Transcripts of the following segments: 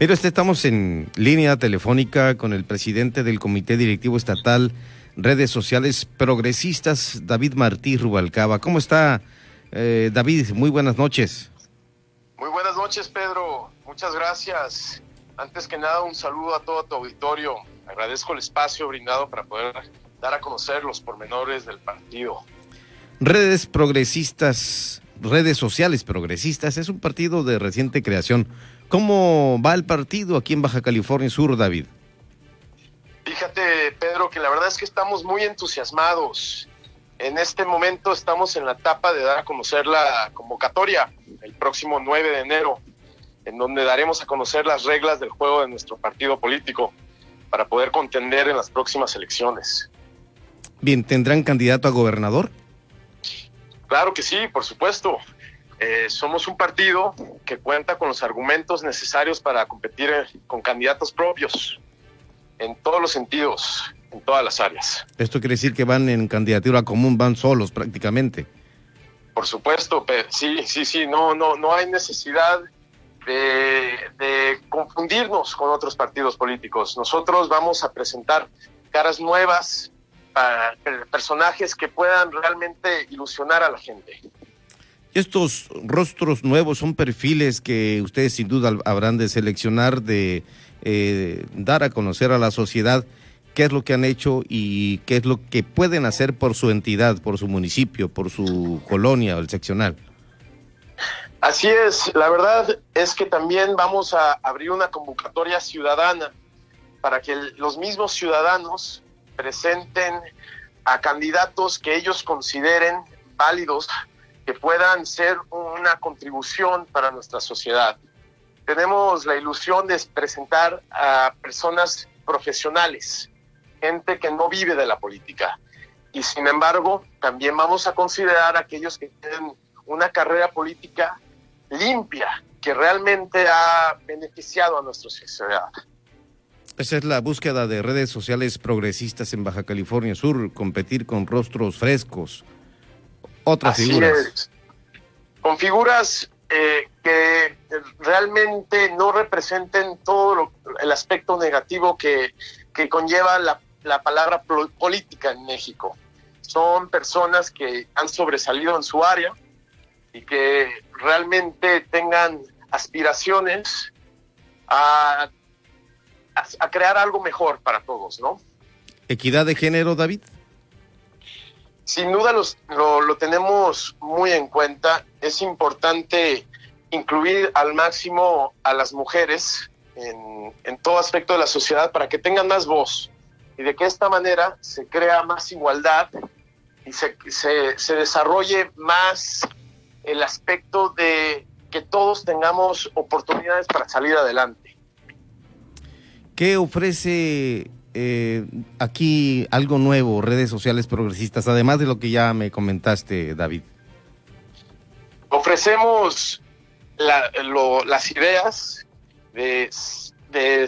Mira, este, estamos en línea telefónica con el presidente del Comité Directivo Estatal Redes Sociales Progresistas, David Martí Rubalcaba. ¿Cómo está, eh, David? Muy buenas noches. Muy buenas noches, Pedro. Muchas gracias. Antes que nada, un saludo a todo tu auditorio. Agradezco el espacio brindado para poder dar a conocer los pormenores del partido. Redes Progresistas, Redes Sociales Progresistas, es un partido de reciente creación. ¿Cómo va el partido aquí en Baja California Sur, David? Fíjate, Pedro, que la verdad es que estamos muy entusiasmados. En este momento estamos en la etapa de dar a conocer la convocatoria el próximo 9 de enero, en donde daremos a conocer las reglas del juego de nuestro partido político para poder contender en las próximas elecciones. Bien, ¿tendrán candidato a gobernador? Claro que sí, por supuesto. Eh, somos un partido que cuenta con los argumentos necesarios para competir eh, con candidatos propios en todos los sentidos, en todas las áreas. Esto quiere decir que van en candidatura común, van solos prácticamente. Por supuesto, sí, sí, sí, no, no, no hay necesidad de, de confundirnos con otros partidos políticos. Nosotros vamos a presentar caras nuevas, para personajes que puedan realmente ilusionar a la gente. Estos rostros nuevos son perfiles que ustedes sin duda habrán de seleccionar, de eh, dar a conocer a la sociedad qué es lo que han hecho y qué es lo que pueden hacer por su entidad, por su municipio, por su colonia o el seccional. Así es, la verdad es que también vamos a abrir una convocatoria ciudadana para que los mismos ciudadanos presenten a candidatos que ellos consideren válidos que puedan ser una contribución para nuestra sociedad. Tenemos la ilusión de presentar a personas profesionales, gente que no vive de la política. Y sin embargo, también vamos a considerar a aquellos que tienen una carrera política limpia, que realmente ha beneficiado a nuestra sociedad. Esa es la búsqueda de redes sociales progresistas en Baja California Sur, competir con rostros frescos, otras figuras. Con figuras eh, que realmente no representen todo el aspecto negativo que, conlleva la, la, palabra política en México. Son personas que han sobresalido en su área y que realmente tengan aspiraciones a, a crear algo mejor para todos, ¿no? ¿Equidad de género, David? Sin duda los, lo, tenemos muy en cuenta. Es importante incluir al máximo a las mujeres en, todo aspecto de la sociedad para que tengan más voz y de que esta manera se crea más igualdad y se, se, desarrolle más el aspecto de que todos tengamos oportunidades para salir adelante. ¿Qué ofrece eh, aquí algo nuevo, redes sociales progresistas, además de lo que ya me comentaste, David? Ofrecemos las ideas de,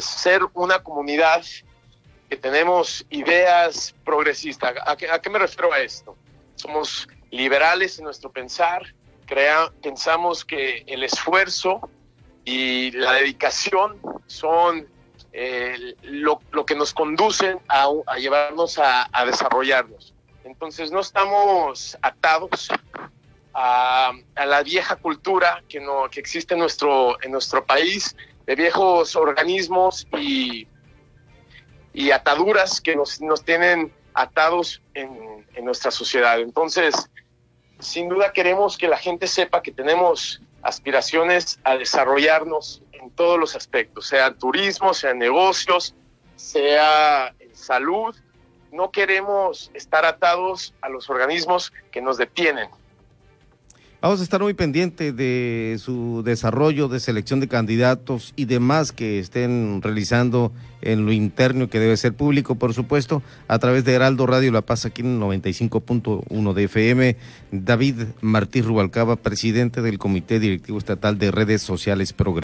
ser una comunidad que tenemos ideas progresistas. ¿A qué, me refiero a esto? Somos liberales en nuestro pensar, crea, pensamos que el esfuerzo y la dedicación son eh, lo, que nos conduce a, llevarnos a, desarrollarnos. Entonces no estamos atados a, la vieja cultura que, no, que existe en nuestro, en nuestro país, de viejos organismos y, y ataduras que nos, nos tienen atados en nuestra sociedad. Entonces, sin duda queremos que la gente sepa que tenemos aspiraciones a desarrollarnos en todos los aspectos, sea turismo, sea negocios, sea salud. No queremos estar atados a los organismos que nos detienen. Vamos a estar muy pendientes de su desarrollo de selección de candidatos y demás que estén realizando en lo interno, que debe ser público, por supuesto, a través de Heraldo Radio La Paz, aquí en 95.1 de FM. David Martí Rubalcaba, presidente del Comité Directivo Estatal de Redes Sociales Progresistas.